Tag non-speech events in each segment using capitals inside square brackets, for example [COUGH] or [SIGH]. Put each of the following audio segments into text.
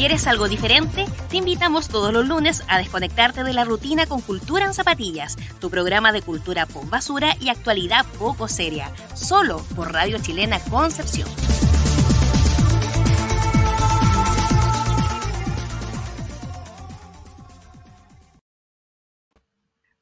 ¿Quieres algo diferente? Te invitamos todos los lunes a desconectarte de la rutina con Cultura en Zapatillas, tu programa de cultura pop basura y actualidad poco seria, solo por Radio Chilena Concepción.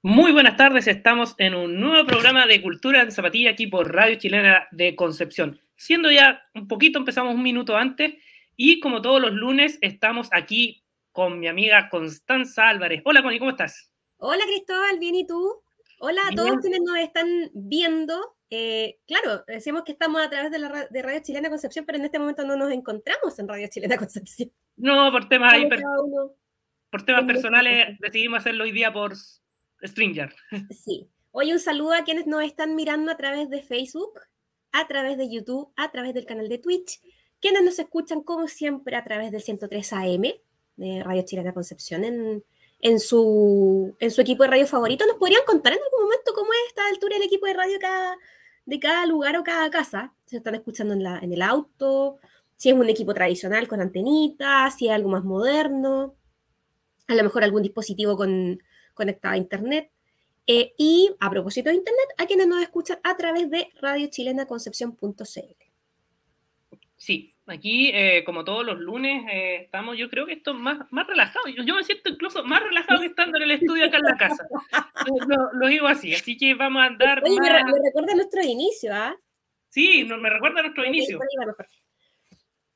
Muy buenas tardes, estamos en un nuevo programa de Cultura en Zapatilla aquí por Radio Chilena de Concepción. Siendo ya un poquito, empezamos un minuto antes y como todos los lunes estamos aquí con mi amiga Constanza Álvarez. Hola Connie, ¿cómo estás? Hola Cristóbal, bien y tú. Hola a todos quienes nos están viendo. Eh, claro, decimos que estamos a través de, la, de Radio Chilena Concepción, pero en este momento no nos encontramos en Radio Chilena Concepción. No, por temas, por temas personales decidimos hacerlo hoy día por Stringer. [LAUGHS] Sí. Hoy un saludo a quienes nos están mirando a través de Facebook, a través de YouTube, a través del canal de Twitch, quienes nos escuchan como siempre a través del 103 AM de Radio Chilena Concepción en, en, su, en su equipo de radio favorito. ¿Nos podrían contar en algún momento cómo es esta altura el equipo de radio de cada lugar o cada casa? Si están escuchando en, la, en el auto, si es un equipo tradicional con antenitas, si es algo más moderno, a lo mejor algún dispositivo con, conectada a Internet. Eh, y a propósito de Internet, a quienes nos escuchan a través de radiochilenaconcepción.cl. Sí, aquí, eh, como todos los lunes, eh, estamos, yo creo que esto es más, más relajado. Yo, me siento incluso más relajado que estando en el estudio acá en la casa. lo, digo así, así que vamos a andar. Oye, me, recuerda nuestro inicio, ¿ah? Sí, me recuerda nuestro inicio.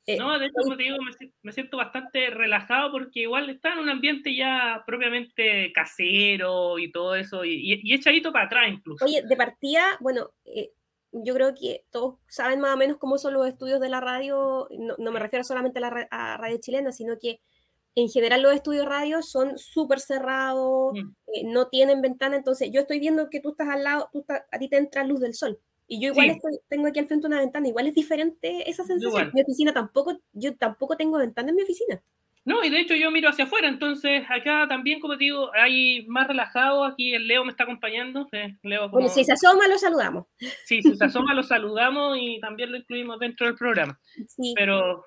Eh, no, de hecho, como te digo, me, siento bastante relajado porque igual está en un ambiente ya propiamente casero y todo eso, y, y, echadito para atrás incluso. Oye, de partida, bueno, yo creo que todos saben más o menos cómo son los estudios de la radio, no, me refiero solamente a la radio chilena, sino que en general los estudios radio son súper cerrados, mm. eh, no tienen ventana, entonces yo estoy viendo que tú estás al lado, tú a ti te entra luz del sol. Y yo igual tengo aquí al frente una ventana, igual es diferente esa sensación. Mi oficina tampoco, yo tampoco tengo ventana en mi oficina. No, y de hecho yo miro hacia afuera, entonces acá también, como te digo, hay más relajado, aquí el Leo me está acompañando. Eh, Leo Bueno, si se asoma, lo saludamos. Sí, si se asoma, lo saludamos y también lo incluimos dentro del programa. Sí. Pero...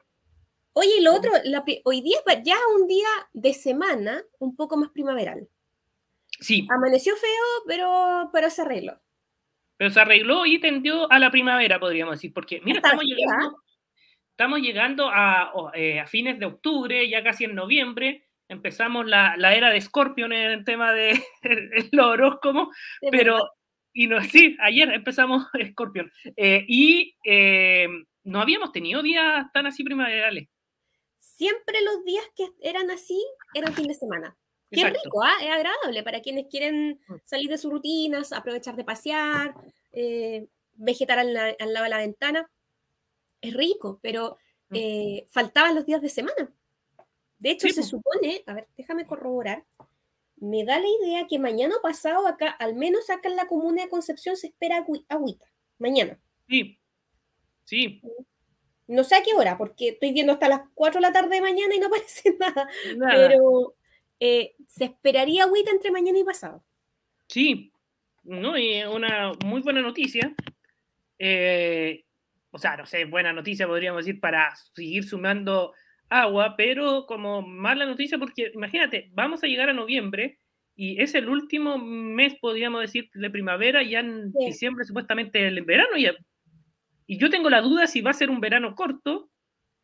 Oye, y lo otro, hoy día es ya un día de semana un poco más primaveral. Sí. Amaneció feo, pero, pero se arregló. Pero se arregló y tendió a la primavera, podríamos decir, porque mira, estamos llegando, estamos llegando a, eh, a, fines de octubre, ya casi en noviembre, empezamos la, la era de Scorpion en el tema de [LAUGHS] los horóscopos, pero, y no, sí, ayer empezamos [LAUGHS] Scorpion, eh, y eh, no habíamos tenido días tan así primaverales. Siempre los días que eran así eran fin de semana. Qué rico, ¿ah? es agradable para quienes quieren mm. salir de sus rutinas, aprovechar de pasear, vegetar al, lado de la ventana. Es rico, pero eh, faltaban los días de semana. De hecho, se supone, a ver, déjame corroborar, me da la idea que mañana pasado acá, al menos acá en la comuna de Concepción, se espera agüita. Mañana. Sí, sí. No sé a qué hora, porque estoy viendo hasta las 4 de la tarde de mañana y no [LAUGHS] parece nada. nada. Pero eh, se esperaría agüita entre mañana y pasado. Sí, no, y una muy buena noticia. Eh, o sea, no sé, buena noticia podríamos decir para seguir sumando agua, pero como mala noticia porque imagínate, vamos a llegar a noviembre y es el último mes, podríamos decir, de primavera, ya en diciembre supuestamente el verano ya. Y yo tengo la duda si va a ser un verano corto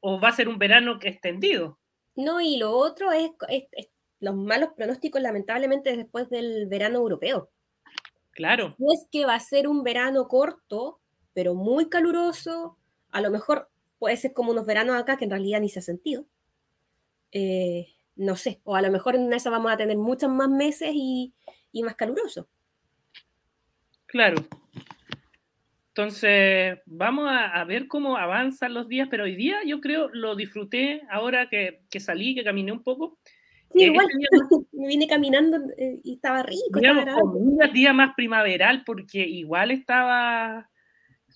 o va a ser un verano extendido. No, y lo otro es los malos pronósticos lamentablemente después del verano europeo. Claro. No es que va a ser un verano corto, pero muy caluroso, a lo mejor puede ser como unos veranos acá que en realidad ni se ha sentido. Eh, no sé, o a lo mejor en esa vamos a tener muchos más meses y, más caluroso. Claro. Entonces, vamos a, ver cómo avanzan los días, pero hoy día yo creo lo disfruté ahora que, que salí, que caminé un poco. Sí, igual [LAUGHS] me vine caminando eh, y estaba rico. un día más primaveral porque igual estaba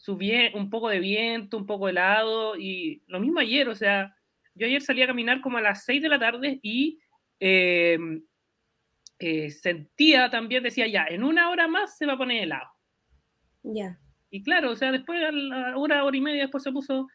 subiendo un poco de viento, un poco helado y lo mismo ayer, o sea, yo ayer salí a caminar como a las 6 de la tarde y em, eh, sentía también, decía ya, en una hora más se va a poner helado. Ya. Y claro, o sea, después a la hora, hora y media después se puso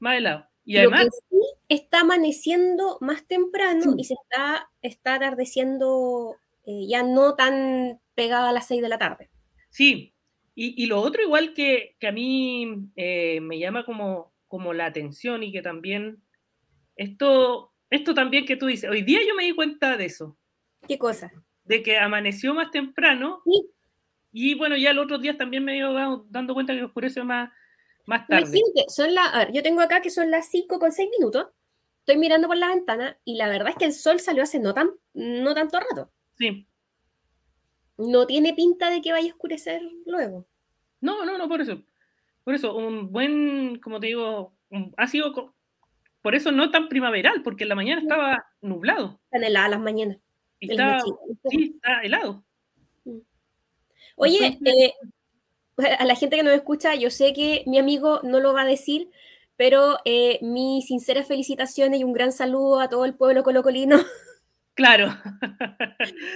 más helado. Y además, Lo que sí está amaneciendo más temprano y se está, está atardeciendo eh, ya no tan pegado a las 6 de la tarde. sí. Y, y lo otro igual que, que a mí eh, me llama como, como la atención y que también, esto, esto también que tú dices, hoy día yo me di cuenta de eso, ¿Qué cosa? de que amaneció más temprano Sí. y bueno, ya los otros días también me he ido dando- cuenta que oscurece más, más tarde. Imagínate, son las, a ver, yo tengo acá que son las 5 con 6 minutos, estoy mirando por la ventana y la verdad es que el sol salió hace no, tan, no tanto rato. Sí. No tiene pinta de que vaya a oscurecer luego. No, no, no, por eso. Por eso, un buen, como te digo, un- ha sido, por eso no tan primaveral, porque en la mañana estaba nublado. Están heladas las mañanas. Y noche- sí, está helado. Oye, Entonces- eh, [LAUGHS] a la gente que nos escucha, yo sé que mi amigo no lo va a decir, pero eh, mis sinceras felicitaciones y un gran saludo a todo el pueblo colocolino [LAUGHS] Claro.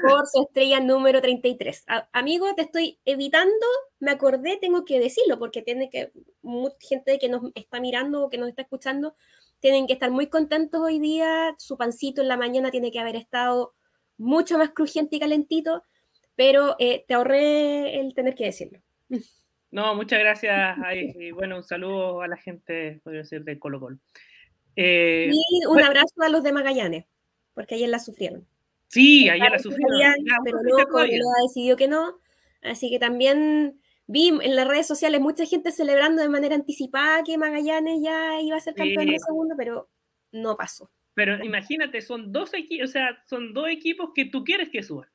por su estrella número 33. A- amigo, te estoy evitando, me acordé, tengo que decirlo, porque tiene que, mucha gente que nos está mirando o que nos está escuchando, tienen que estar muy contentos hoy día, su pancito en la mañana tiene que haber estado mucho más crujiente y calentito, pero eh, te ahorré el tener que decirlo. No, muchas gracias. ay, y bueno, un saludo a la gente, podría decir, de Colo Colo. Eh, Y un bueno. abrazo a los de Magallanes, porque ayer la sufrieron. sí, ayer la sufrieron. Ya, pero bueno, no, decidió que no. Así que también vi en las redes sociales mucha gente celebrando de manera anticipada que Magallanes ya iba a ser campeón de segundo, pero no pasó. Pero imagínate, son dos equipos, o sea, son dos equipos que tú quieres que suban.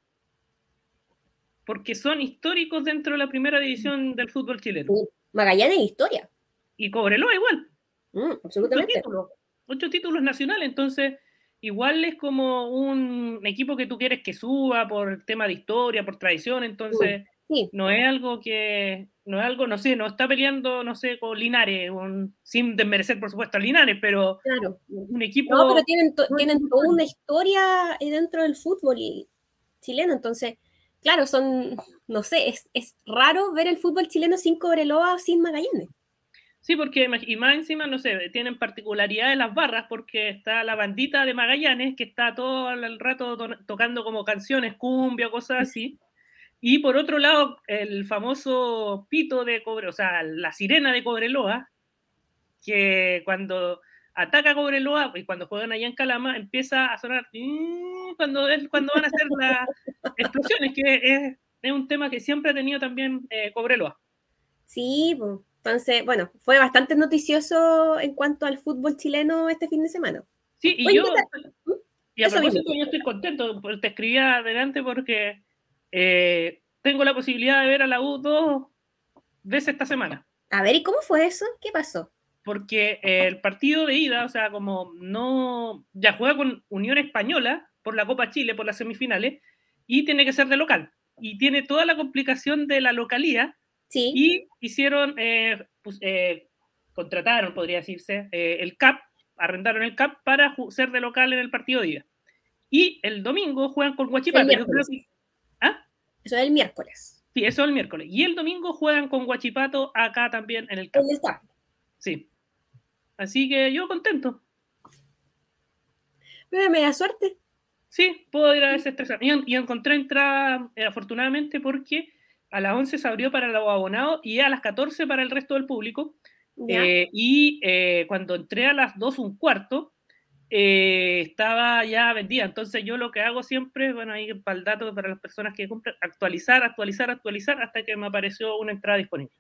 Porque son históricos dentro de la primera división del fútbol chileno. Magallanes es historia. Y Cobreloa igual. Mm, ocho absolutamente. títulos, ocho títulos nacionales, entonces igual es como un equipo que tú quieres que suba por tema de historia, por tradición, entonces Sí, no es algo que, no es algo, no sé, no está peleando, no sé, con Linares, un- sin desmerecer por supuesto a Linares, pero claro. un equipo... No, pero tienen, to- toda una historia dentro del fútbol y- chileno, entonces, claro, son, no sé, es, es raro ver el fútbol chileno sin Cobreloa o sin Magallanes. Sí, porque y más encima, no sé, tienen particularidades las barras porque está la bandita de Magallanes que está todo el rato to- tocando como canciones, cumbia, cosas así. Y por otro lado, el famoso pito de Cobre, o sea, la sirena de Cobreloa, que cuando ataca a Cobreloa y cuando juegan allá en Calama, empieza a sonar "Mm", cuando, es- cuando van a hacer las [LAUGHS] explosiones, que es, es un tema que siempre ha tenido también eh, Cobreloa. Sí, po. Entonces, bueno, fue bastante noticioso en cuanto al fútbol chileno este fin de semana. Sí, y Oye, yo, y a Eso propósito, mismo. yo estoy contento, te escribía adelante porque eh, tengo la posibilidad de ver a la U dos veces esta semana, A ver, ¿y cómo fue eso? ¿Qué pasó? porque eh, el partido de ida, o sea, como no, ya juega con Unión Española por la Copa Chile, por las semifinales, y tiene que ser de local, y tiene toda la complicación de la localía, Sí, y hicieron, eh, pues, eh, contrataron, podría decirse, eh, el CAP, arrendaron el CAP para ser de local en el partido de ida. Y el domingo juegan con. Yo creo que- ¿Ah? eso es el miércoles. Sí, eso es el miércoles. Y el domingo juegan con Guachipato acá también en el CAP. En el. Sí. Así que yo contento. Pero me da suerte. Sí, puedo ir a desestresar. Y, y encontré entrada, eh, afortunadamente, porque a las 11 se abrió para los abonados y a las 14 para el resto del público. Eh, y eh, cuando entré a las 2 un cuarto, eh, estaba ya vendida. Entonces yo lo que hago siempre, bueno, ahí para el dato para las personas que compran, actualizar, actualizar, actualizar hasta que me apareció una entrada disponible.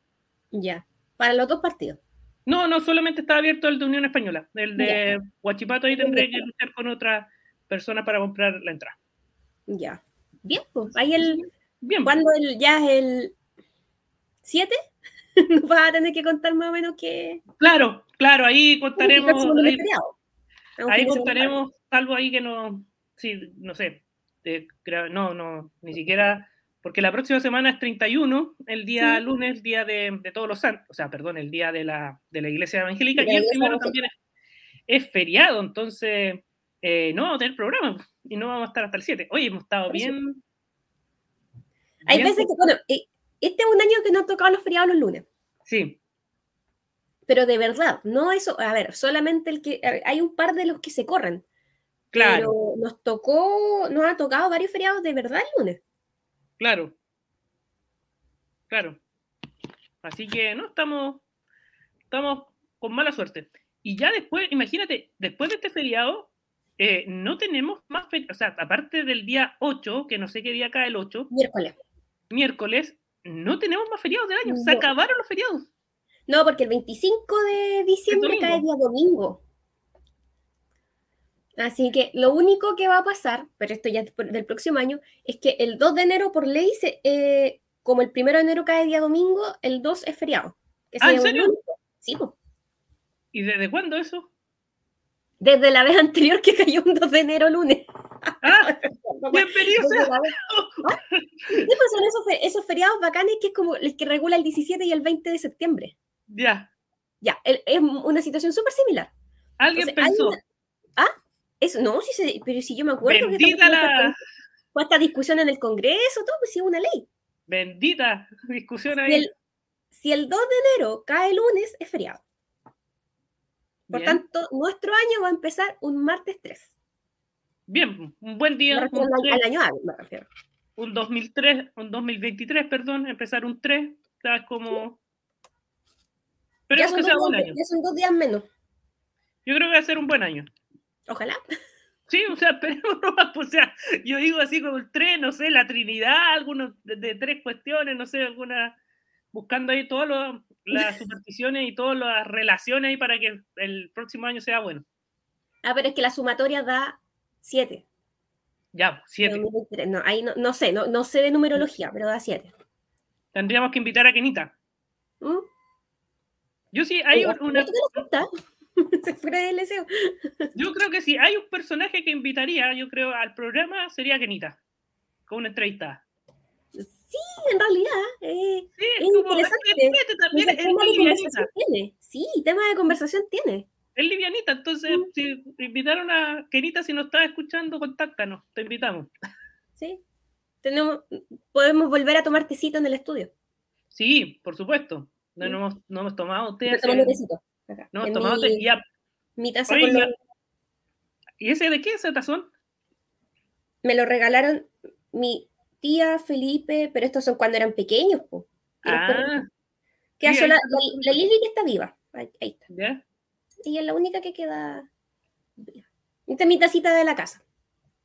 Ya. Para los dos partidos. No, no, solamente está abierto el de Unión Española. El de Huachipato ahí tendré que luchar con otra persona para comprar la entrada. Ya. Bien, pues ahí el. Bien, Cuando el, ya es el 7, [LAUGHS] nos vas a tener que contar más o menos que. claro, claro, ahí contaremos. ahí- contaremos algo ahí que no, sí, no sé, eh, no, no, ni siquiera, porque la próxima semana es 31, el día Sí. lunes, día de, de todos los santos, o sea, perdón, el día de la, de la iglesia evangélica, la y el primero también es, es feriado, entonces eh, no vamos a tener programa y no vamos a estar hasta el 7. Oye, hemos estado bien. Hay bien- veces que, bueno, eh, este es un año que nos tocado los feriados los lunes. Sí, pero de verdad, no eso, a ver, solamente el que, hay un par de los que se corren. Claro. Pero nos tocó, nos ha tocado varios feriados de verdad el lunes. Claro. Claro. Así que no, estamos, estamos con mala suerte. Y ya después, imagínate, después de este feriado, eh, no tenemos más feriados, o sea, aparte del día 8, que no sé qué día cae el 8. Miércoles. Miércoles, no tenemos más feriados del año, se acabaron los feriados. No, porque el 25 de diciembre cae día domingo. Así que lo único que va a pasar, pero esto ya del próximo año, es que el 2 de enero por ley, se, eh, como el 1 de enero cae día domingo, el 2 es feriado. ¿Ah, ¿en serio? Sí, ¿Y desde cuándo eso? Desde la vez anterior que cayó un 2 de enero lunes. ¡Ah! ¡Bienvenido sea! ¿Qué son esos, esos, feriados bacanes que es como el que regula el 17 y el 20 de septiembre? Ya. Ya, es una situación súper similar. Alguien pensó. ¿Ah? Eso, no, sí pero si yo me acuerdo Bendita que la... fue esta discusión en el Congreso, todo, pues sí, una ley. Bendita discusión ahí. si el 2 de enero cae lunes, es feriado. Por tanto, nuestro año va a empezar un martes 3. Bien, un buen día. Un, al año me refiero. Un 2003, un 2023, perdón, empezar un 3, ¿sabes? Como... Pero que sea buen año. Ya son dos días menos. Yo creo que va a ser un buen año. Ojalá. Sí, o sea, [LAUGHS] esperemos pues, o sea, yo digo así como el 3, no sé, la Trinidad, algunos de, tres cuestiones, no sé, alguna, buscando ahí todas las [LAUGHS] supersticiones y todas las relaciones ahí para que el próximo año sea bueno. Ah, pero es que la sumatoria da 7. Ya, 7. No, ahí no, sé, no, no, sé de numerología, pero da 7. Tendríamos que invitar a Kenita. ¿Mm? Yo sí, hay una... [LAUGHS] Se fuera del deseo. Yo creo que sí, hay un personaje que invitaría, yo creo, al programa sería Kenita, con una entrevista. Sí, en realidad. Eh, sí, es, interesante. también es, tema de conversación tiene. Sí, tema de conversación tiene. Es livianita, entonces mm. si invitaron a Kenita, si nos estás escuchando, contáctanos, te invitamos. Sí, tenemos, podemos volver a tomar tecito en el estudio. Sí, por supuesto. No, no, hemos, no hemos tomado té. No hemos tomado té. Mi taza con ¿Y ese de qué ese tazón? Me lo regalaron mi tía Felipe, pero estos son cuando eran pequeños. Ah. la, Lili que está viva. Ahí, está. ¿Ya? Y es la única que queda Esta es mi tacita de la casa.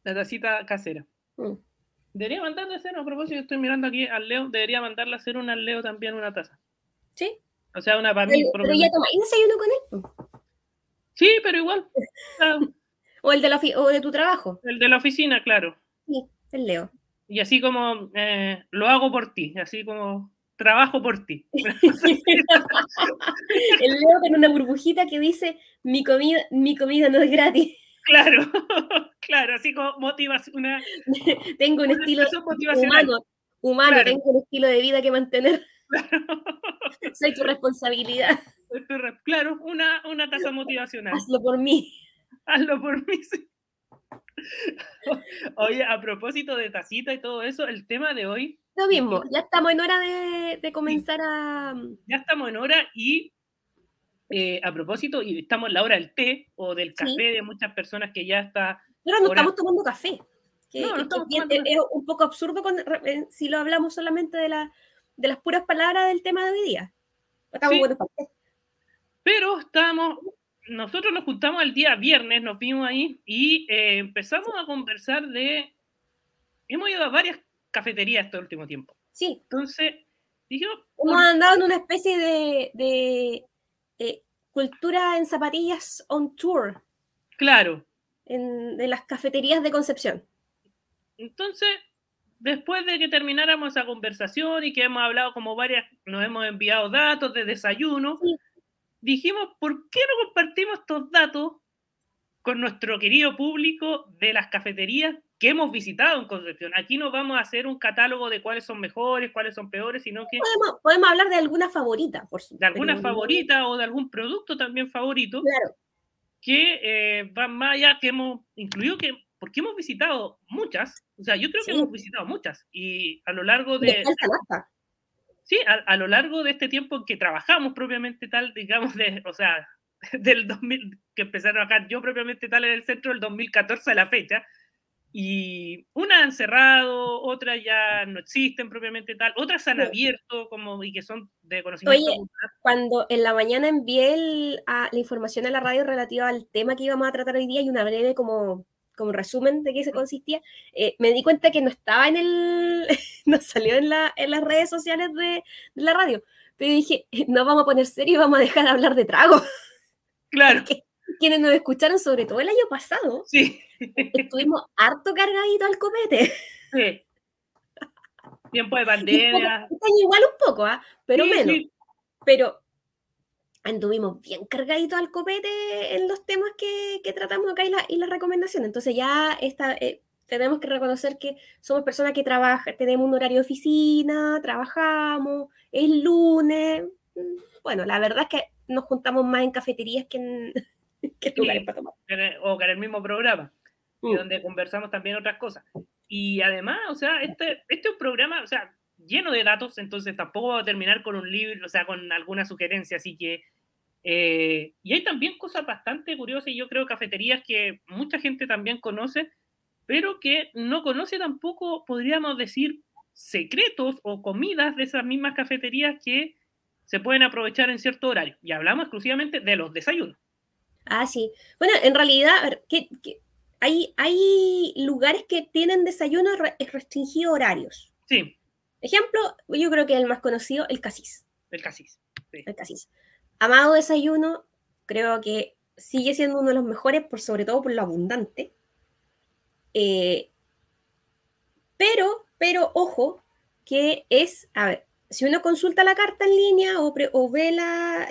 La tacita casera. Mm. Debería mandarle a hacer, a propósito, estoy mirando aquí al Leo, debería mandarle a hacer una al Leo también una taza. Sí. O sea, una para mí. Pero, pero ya tomáis desayuno con él. Sí, pero igual. [LAUGHS] o el de la o de tu trabajo. El de la oficina, claro. Sí, el Leo. Y así como eh, lo hago por ti, así como trabajo por ti. [LAUGHS] [LAUGHS] el Leo tiene una burbujita que dice mi comida, mi comida no es gratis. Claro, [LAUGHS] claro, así como motivación. tengo un estilo humano, humano tengo un estilo de vida que mantener. Soy tu responsabilidad. Claro, una, una tasa motivacional. Hazlo por mí. Hazlo por mí, Oye, a propósito de tacita y todo eso, el tema de hoy. Lo mismo, ya estamos en hora de, comenzar a. Ya estamos en hora y eh, a propósito, y estamos en la hora del té o del café de muchas personas que ya está. Pero no estamos tomando café. no, no estamos tomando es, un poco absurdo eh, si lo hablamos solamente de la de las puras palabras del tema de hoy día. Pero estábamos, nosotros nos juntamos el día viernes, nos vimos ahí y eh, empezamos a conversar de, hemos ido a varias cafeterías este último tiempo. Sí. Entonces, dijimos... Hemos andado en una especie de, de eh, cultura en zapatillas on tour. Claro. En, de las cafeterías de Concepción. Entonces, después de que termináramos esa conversación y que hemos hablado como varias, nos hemos enviado datos de desayuno, dijimos, ¿por qué no compartimos estos datos con nuestro querido público de las cafeterías que hemos visitado en Concepción? Aquí no vamos a hacer un catálogo de cuáles son mejores, cuáles son peores, sino que... Podemos, hablar de alguna favorita, por supuesto. De alguna favorita o de algún producto también favorito. Claro. Que eh, van más allá, que hemos incluido que porque hemos visitado muchas, o sea, yo creo que hemos visitado muchas y a lo largo de... sí, a, lo largo de este tiempo en que trabajamos propiamente tal, digamos, de, o sea, [LAUGHS] del 2000, que empecé a trabajar yo propiamente tal en el centro del 2014 a la fecha, y unas han cerrado, otras ya no existen propiamente tal, otras han abierto como y que son de conocimiento. Oye, cuando en la mañana envié la información a la radio relativa al tema que íbamos a tratar hoy día y una breve como, como resumen de qué se consistía, eh, me di cuenta que no estaba en el, [LAUGHS] no salió en, la, en las redes sociales de, de la radio, pero dije, no vamos a poner serio y vamos a dejar de hablar de trago. [LAUGHS] Claro. Quienes nos escucharon, sobre todo el año pasado, sí. estuvimos harto cargadito al copete. Sí. Tiempo de pandemia. Este igual un poco, ¿ah? pero menos. Pero anduvimos bien cargaditos al copete en los temas que, tratamos acá y, las recomendaciones. Entonces ya esta, eh, tenemos que reconocer que somos personas que trabajan, tenemos un horario de oficina, trabajamos, es lunes. Mm, bueno, la verdad es que nos juntamos más en cafeterías que en, [LAUGHS] lugares para tomar. O que en el mismo programa, mm. donde conversamos también otras cosas. Y además, o sea, este, este es un programa, o sea, lleno de datos, entonces tampoco va a terminar con un libro, o sea, con alguna sugerencia, así que... Eh, y hay también cosas bastante curiosas, y yo creo cafeterías que mucha gente también conoce, pero que no conoce tampoco, podríamos decir, secretos o comidas de esas mismas cafeterías que se pueden aprovechar en cierto horario. Y hablamos exclusivamente de los desayunos. Ah, sí. Bueno, en realidad, hay, hay lugares que tienen desayunos restringidos horarios. Sí. Ejemplo, yo creo que el más conocido, el casis. El casis. Sí. El casis. Amado desayuno, creo que sigue siendo uno de los mejores, por, sobre todo por lo abundante. Eh, pero, pero, ojo, que es, a ver, si uno consulta la carta en línea o, o ve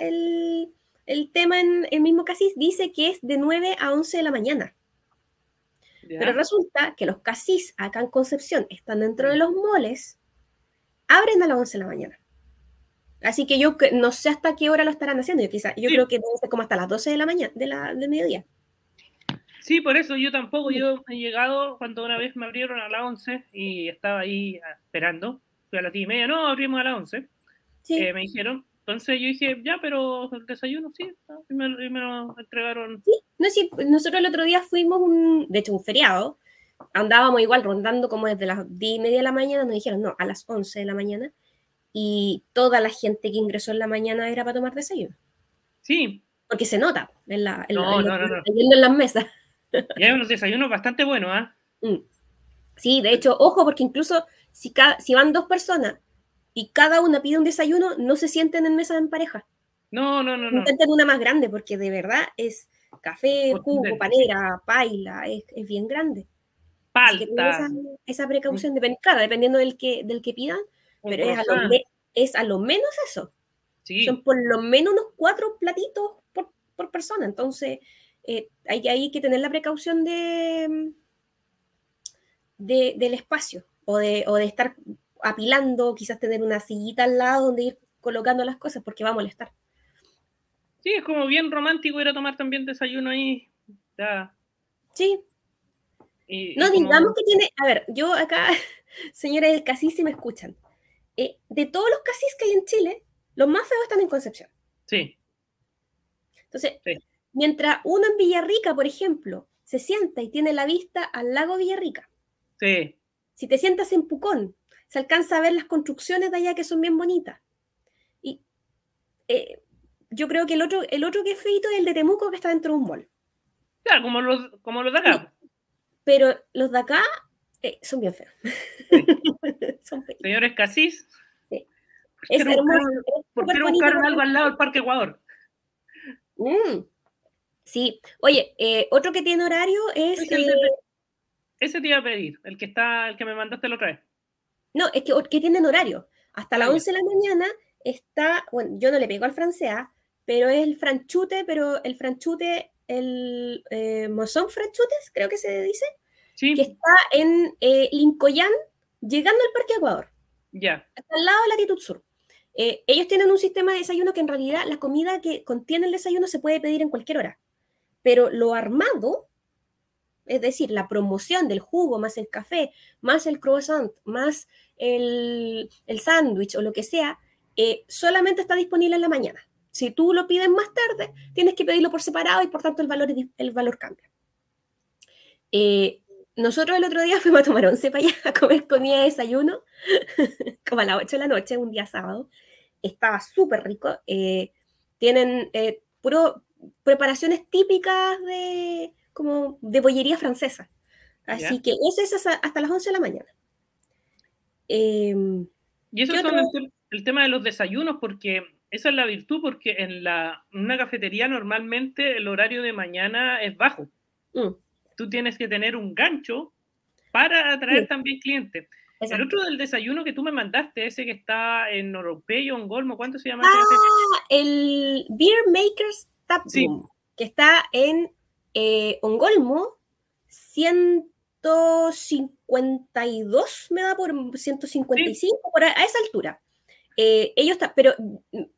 el, el, tema en el mismo casis, dice que es de 9 a 11 de la mañana. Pero resulta que los casis acá en Concepción están dentro de los moles, abren a las 11 de la mañana. Así que yo no sé hasta qué hora lo estarán haciendo. Yo, quizá, yo creo que debe ser como hasta las 12 de la mañana, de la, del mediodía. Sí, por eso yo tampoco. Yo he llegado cuando una vez me abrieron a las 11 y estaba ahí esperando fui a las 10 y media, no, abrimos a las 11. Eh, me dijeron. Entonces yo dije, ya, pero el desayuno sí, y me, lo entregaron. Sí, no, sí, nosotros el otro día fuimos, un, de hecho, un feriado, andábamos igual rondando como desde las 10 y media de la mañana, nos dijeron, no, a las 11 de la mañana, y toda la gente que ingresó en la mañana era para tomar desayuno. Sí. Porque se nota en, la, en, no, no, no, en las mesas. Y hay unos desayunos bastante buenos, ¿ah? Sí, de hecho, ojo, porque incluso si, si van dos personas y cada una pide un desayuno, no se sienten en mesa en pareja. No, no, no. Intenten una más grande porque de verdad es café, jugo, panera, paila, es, bien grande. Falta. Esa, precaución, depende, claro, dependiendo del que, del que pidan, pero es a, lo menos eso. Son por lo menos unos cuatro platitos por, persona. Entonces, eh, hay, hay, que tener la precaución de, de, del espacio o de, o de estar apilando, quizás tener una sillita al lado donde ir colocando las cosas porque va a molestar. Sí, es como bien romántico ir a tomar también desayuno ahí. Sí. no digamos que tiene, a ver, yo acá, [LAUGHS] señores del casis, si me escuchan, eh, de todos los casis que hay en Chile, los más feos están en Concepción. Sí. Entonces, mientras uno en Villarrica, por ejemplo, se sienta y tiene la vista al lago Villarrica. Sí. Si te sientas en Pucón, se alcanza a ver las construcciones de allá que son bien bonitas. Y eh, yo creo que el otro, el otro que es feito es el de Temuco que está dentro de un mall. Claro, como los, como los de acá. Pero los de acá eh, son bien feos. Señores Casís. Sí. [LAUGHS] Es hermoso. ¿Por qué no buscaron algo al lado del Parque Ecuador? Mm. Sí. Oye, eh, otro que tiene horario es... Ese te iba a pedir, el que está, el que me mandaste la otra vez. No, es que, que tienen horario. Hasta las 11 de la mañana está, bueno, yo no le pego al francés, pero es el franchute, pero el franchute, el eh, Mozón Franchutes, creo que se dice, sí. que está en eh, Lincoyán, llegando al Parque Ecuador. Ya. Hasta al lado de latitud sur. Eh, ellos tienen un sistema de desayuno que en realidad la comida que contiene el desayuno se puede pedir en cualquier hora. Pero lo armado es decir, la promoción del jugo más el café, más el croissant, más el, el sándwich o lo que sea, eh, solamente está disponible en la mañana. Si tú lo pides más tarde, tienes que pedirlo por separado y por tanto el valor, el valor cambia. Eh, nosotros el otro día [LAUGHS] fuimos a tomar once para allá a comer comida de desayuno, [LAUGHS] como a las 8 de la noche, un día sábado. Estaba súper rico. Eh, tienen puro preparaciones típicas de, como de bollería francesa. Así que eso es hasta las 11 de la mañana. Em, y eso es el, tema de los desayunos, porque esa es la virtud, porque en la, una cafetería normalmente el horario de mañana es bajo. Mm. Tú tienes que tener un gancho para atraer también clientes. El otro del desayuno que tú me mandaste, ese que está en Oropeyo, en Golmo, ¿cuánto se llama? Ah, el Beer Makers Tap Room, que está en eh, Ongolmo, 152 me da por 155, por a, esa altura. Eh, ellos está, pero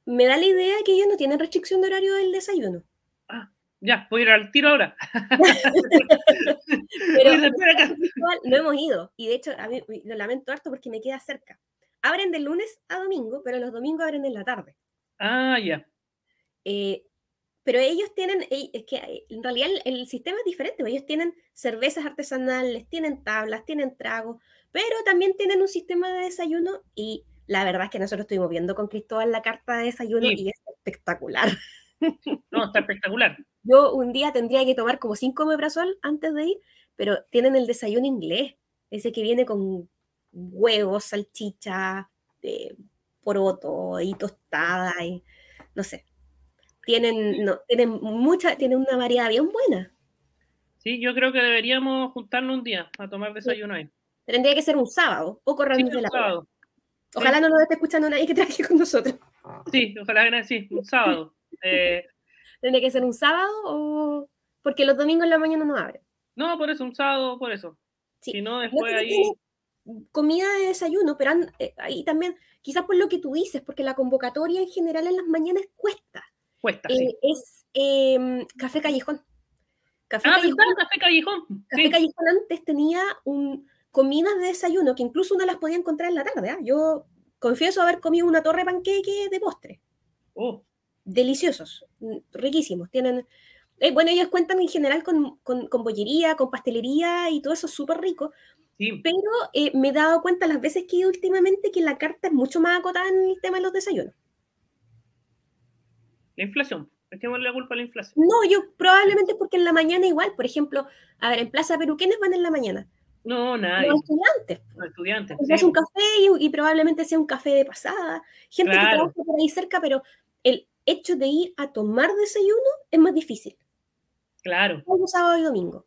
me da la idea que ellos no tienen restricción de horario del desayuno. Ah, ya, voy a ir al tiro ahora. [LAUGHS] [LAUGHS] pero [LAUGHS] no hemos ido, y de hecho a mí lo lamento harto porque me queda cerca. Abren de lunes a domingo, pero los domingos abren en la tarde. Ah, ya. Eh, pero ellos tienen, es que eh, en realidad el, sistema es diferente, ellos tienen cervezas artesanales, tienen tablas, tienen tragos, pero también tienen un sistema de desayuno y la verdad es que nosotros estuvimos viendo con Cristóbal la carta de desayuno y es espectacular. [LAUGHS] No, está espectacular. Yo un día tendría que tomar como cinco mebrazol antes de ir, pero tienen el desayuno inglés, ese que viene con huevos, salchicha, eh, poroto y tostada y no sé, tienen, no, tienen mucha, tienen una variedad bien buena. Sí, yo creo que deberíamos juntarnos un día a tomar desayuno ahí. Tendría que ser un sábado o corriendo de la sábado. Ojalá no nos esté escuchando nadie que trabaje con nosotros. Sí, ojalá que sí, un sábado. Eh, Tendría que ser un sábado o porque los domingos en la mañana no abren. No, por eso, un sábado, por eso. Si no, después ahí. Comida de desayuno, pero eh, ahí también, quizás por lo que tú dices, porque la convocatoria en general en las mañanas cuesta. Eh, es em, Café Callejón. Café ah, Callejón. Café Callejón. Café Callejón antes tenía un, comidas de desayuno que incluso uno las podía encontrar en la tarde. ¿ah? Yo confieso haber comido una torre de panqueque de postre. Oh. Deliciosos, mm, riquísimos. Tienen, eh, bueno, ellos cuentan en general con, con, con, bollería, con pastelería y todo eso súper rico. Pero eh, me he dado cuenta las veces que últimamente que la carta es mucho más acotada en el tema de los desayunos. La inflación. Echémosle la culpa a la inflación. No, yo probablemente porque en la mañana igual, por ejemplo, a ver, en Plaza Perú, ¿quiénes van en la mañana? No, nadie. Los estudiantes. Los estudiantes. Es un café y, probablemente sea un café de pasada. Gente que trabaja por ahí cerca, pero el hecho de ir a tomar desayuno es más difícil. Claro. Un sábado y domingo.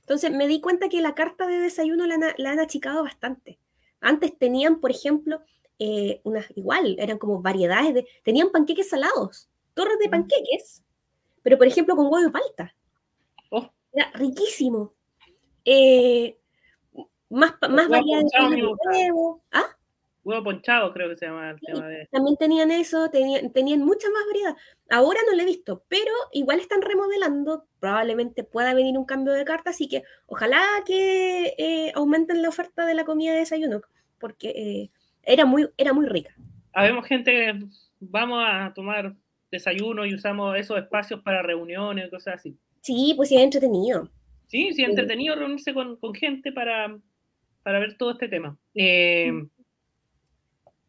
Entonces me di cuenta que la carta de desayuno la, la han achicado bastante. Antes tenían, por ejemplo, eh, unas igual, eran como variedades de. Tenían panqueques salados torres de mm. panqueques, pero por ejemplo con huevo y palta. Oh. Era riquísimo. Eh, más más variedad de huevo. ¿Ah? Huevo ponchado, creo que se llama. También tenían eso, tenían, tenían mucha más variedad. Ahora no lo he visto, pero igual están remodelando. Probablemente pueda venir un cambio de carta, así que ojalá que eh, aumenten la oferta de la comida de desayuno, porque eh, era, muy, era muy rica. Habemos gente que vamos a tomar desayuno y usamos esos espacios para reuniones y cosas así. Sí, pues sí, es entretenido. Sí, sí, es entretenido reunirse con, con gente para, para, ver todo este tema. Eh,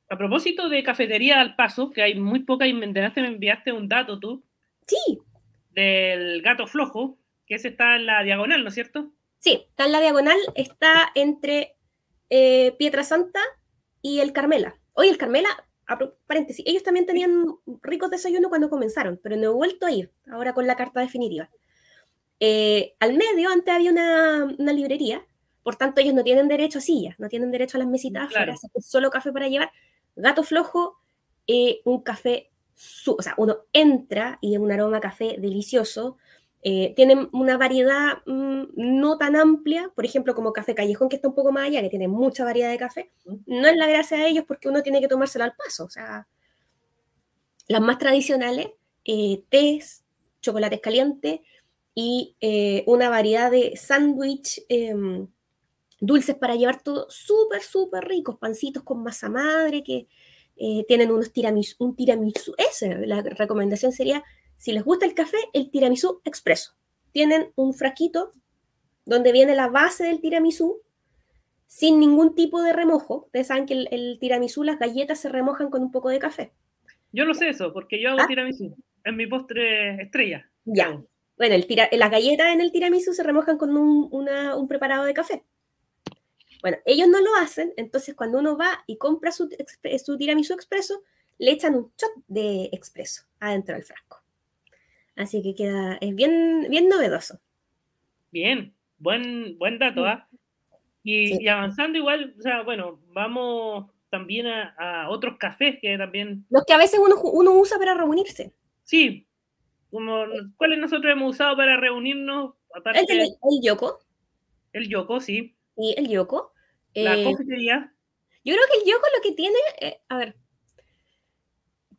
a propósito de cafetería al paso, que hay muy poca, y me enviaste un dato tú. Sí. Del gato flojo, que ese está en la diagonal, ¿no es cierto? Sí, está en la diagonal, está entre eh, Pietra Santa y el Carmela. Hoy el Carmela paréntesis, ellos también tenían ricos desayunos cuando comenzaron, pero no he vuelto a ir ahora con la carta definitiva. Eh, al medio, antes había una, una, librería, por tanto ellos no tienen derecho a sillas, no tienen derecho a las mesitas afuera, solo café para llevar. Gato flojo, eh, un café, o sea, uno entra y es un aroma a café delicioso, eh, tienen una variedad mm, no tan amplia, por ejemplo, como Café Callejón, que está un poco más allá, que tiene mucha variedad de café. No es la gracia de ellos porque uno tiene que tomárselo al paso. O sea, las más tradicionales, eh, tés, chocolates calientes y eh, una variedad de sándwich em, dulces para llevar todo súper, súper ricos, pancitos con masa madre, que eh, tienen unos tiramisú, un tiramisú, ese, la recomendación sería, si les gusta el café, el tiramisú expreso. Tienen un frasquito donde viene la base del tiramisú, sin ningún tipo de remojo. Ustedes saben que el, tiramisú, las galletas se remojan con un poco de café. Yo no sé eso, porque yo hago ¿Ah? tiramisú. Es mi postre estrella. Ya. Bueno, el las galletas en el tiramisú se remojan con un, un preparado de café. Bueno, ellos no lo hacen, entonces cuando uno va y compra su, su tiramisú expreso, le echan un shot de expreso adentro del frasco. Así que queda, es bien, bien novedoso. Bien, buen, buen dato, ¿ah? Y, avanzando igual, o sea, bueno, vamos también a, otros cafés que también... Los que a veces uno, uno usa para reunirse. Sí, como, ¿cuáles nosotros hemos usado para reunirnos? Aparte, el, el, Yoko. El Yoko, sí. Sí, el Yoko. La eh, cafetería. Yo creo que el Yoko lo que tiene, eh, a ver,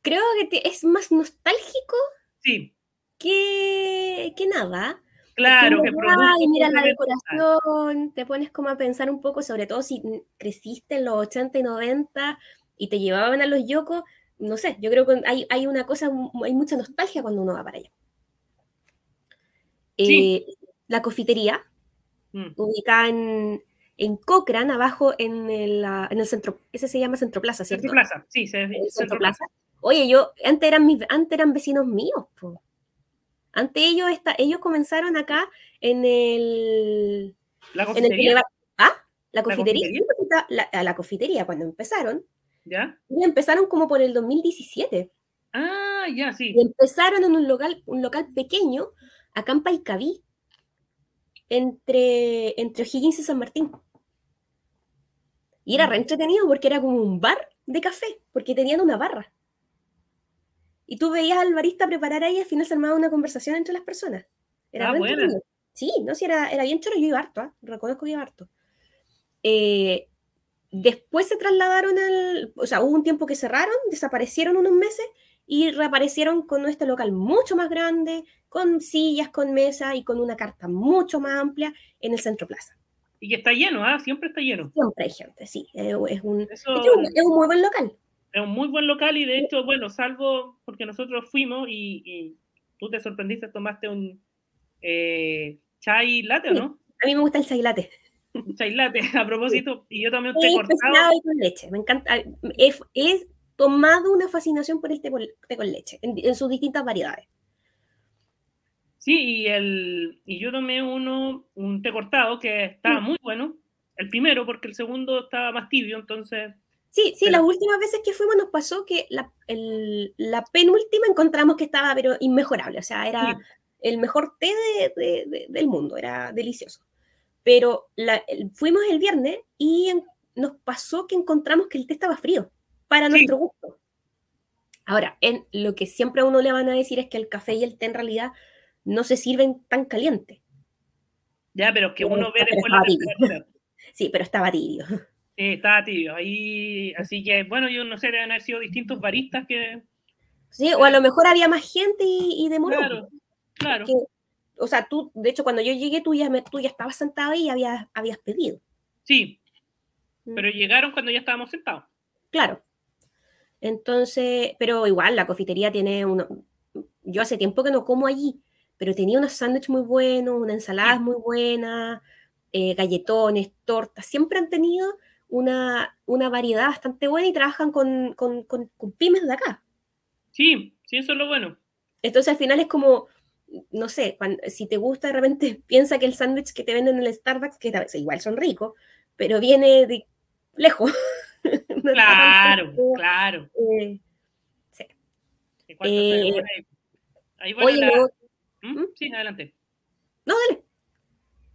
creo que es más nostálgico sí. Que, que nada. Claro, que y mira la decoración, te pones como a pensar un poco, sobre todo si creciste en los 80 y 90 y te llevaban a los yokos, no sé, yo creo que hay, hay una cosa, hay mucha nostalgia cuando uno va para allá. Eh, la cofitería, mm. ubicada en, en Cochrane, abajo en el, en el centro, ese se llama Centro Plaza, ¿cierto? Centro Plaza, sí, Centro, Plaza. Oye, yo, antes eran, mis, antes eran vecinos míos, Antes ellos, ellos comenzaron acá en el... ¿La cofitería? ¿Ah? ¿La cofitería? ¿La, la, cofitería, cuando empezaron. ¿Ya? Y empezaron como por el 2017. Ah, ya, sí. Y empezaron en un local, un local pequeño, acá en Paicaví, entre, entre O'Higgins y San Martín. Y era re entretenido porque era como un bar de café, porque tenían una barra. Y tú veías al barista preparar ahí y al final se armaba una conversación entre las personas. Era ah, Sí, no, sí, era, era bien choro, yo iba harto, ¿eh? reconozco que iba harto. Eh, después se trasladaron al, o sea, hubo un tiempo que cerraron, desaparecieron unos meses y reaparecieron con este local mucho más grande, con sillas, con mesa y con una carta mucho más amplia en el Centro Plaza. Y que está lleno, ¿ah? Siempre está lleno. Siempre hay gente, sí. Es un, es un, es un muy buen local. Es un muy buen local y de hecho, bueno, salvo porque nosotros fuimos y, tú te sorprendiste, tomaste un eh, chai latte, ¿no? A mí me gusta el chai latte. chai latte, [LAUGHS] a propósito, y yo también te he cortado. con leche, me encanta. Es, es, tomado una fascinación por el té, con leche, en sus distintas variedades. Sí, y, el, y yo tomé uno, un té cortado que estaba mm. muy bueno. El primero, porque el segundo estaba más tibio, entonces... Sí, sí, las últimas veces que fuimos nos pasó que la, el, la penúltima encontramos que estaba pero inmejorable, o sea, era el mejor té de, del mundo, era delicioso. Pero la, fuimos el viernes y nos pasó que encontramos que el té estaba frío, para nuestro gusto. Ahora, en, lo que siempre a uno le van a decir es que el café y el té en realidad no se sirven tan caliente. Ya, pero que uno ve después la. [LAUGHS] Sí, pero estaba tibio. Sí, estaba tibio. Ahí, así que, bueno, yo no sé, deben haber sido distintos baristas que. Sí, o a lo mejor había más gente y, y demoró. Claro, claro. o sea, tú, de hecho, cuando yo llegué, tú ya, tú ya estabas sentado y habías, habías pedido. Sí, mm. pero llegaron cuando ya estábamos sentados. Claro. Entonces, pero igual la cofitería tiene uno. Yo hace tiempo que no como allí, pero tenía unos sándwiches muy buenos, una ensalada muy buena, eh, galletones, tortas, siempre han tenido una, una variedad bastante buena y trabajan con, con, con, pymes de acá. Sí, sí, eso es lo bueno. Entonces al final es como, no sé, si te gusta de repente, [LAUGHS] piensa que el sándwich que te venden en el Starbucks, que igual son ricos, pero viene de lejos. [LAUGHS] claro, claro. Eh, sí. Eh, ahí oye, ¿Mm? ¿Mm? Sí, adelante. No, dale.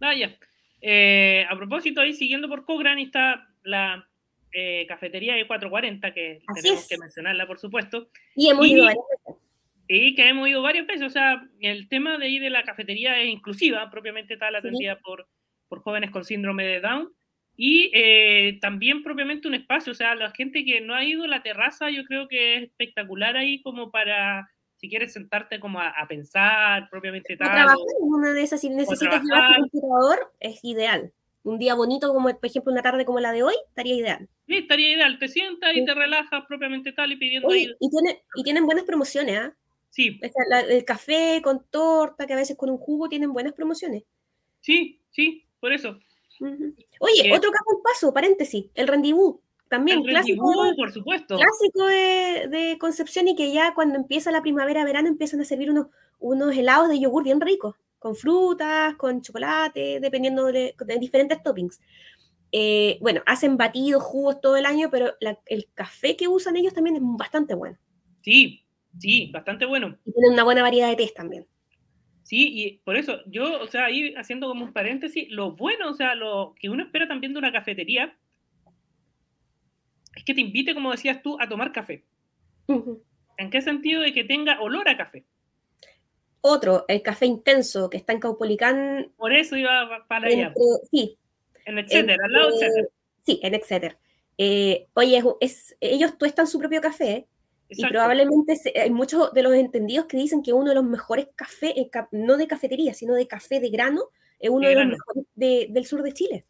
Vaya. Ah, eh, a propósito, ahí siguiendo por Cochrane está la eh, cafetería de 440, que tenemos que mencionarla, por supuesto. Y hemos ido varias veces. Y que hemos ido varias veces. O sea, el tema de ir de la cafetería es inclusiva, propiamente tal, atendida por, por jóvenes con síndrome de Down. Y eh, también propiamente un espacio, o sea, la gente que no ha ido a la terraza, yo creo que es espectacular ahí como para si quieres sentarte como a, pensar propiamente tal. trabajar en una de esas, si necesitas llevar un computador, es ideal. Un día bonito, como por ejemplo una tarde como la de hoy, estaría ideal. Sí, estaría ideal. Te sientas y te relajas propiamente tal y pidiendo Oye, y, tiene, y tienen buenas promociones, ¿ah? Sí. el café con torta, que a veces con un jugo tienen buenas promociones. Sí, sí, por eso. Oye, otro caso en paso, paréntesis, el rendibú. También el clásico, rendibú, por supuesto. clásico de, de, Concepción y que ya cuando empieza la primavera, verano, empiezan a servir unos, unos helados de yogur bien ricos, con frutas, con chocolate, dependiendo de, de diferentes toppings. Eh, bueno, hacen batidos, jugos todo el año, pero el café que usan ellos también es bastante bueno. Sí, sí, bastante bueno. Y tienen una buena variedad de tés también. Sí, y por eso yo, o sea, ahí haciendo como un paréntesis, lo bueno, o sea, lo que uno espera también de una cafetería es que te invite, como decías tú, a tomar café. ¿En qué sentido? De que tenga olor a café. Otro, el café intenso, que está en Caupolicán. Por eso iba para allá. Sí, en Exeter, al lado de Exeter. Sí, en Exeter. Eh, oye, es, ellos tuestan su propio café y probablemente hay muchos de los entendidos que dicen que uno de los mejores cafés, eh, no de cafetería, sino de café de grano, es uno de, los mejores del sur de Chile.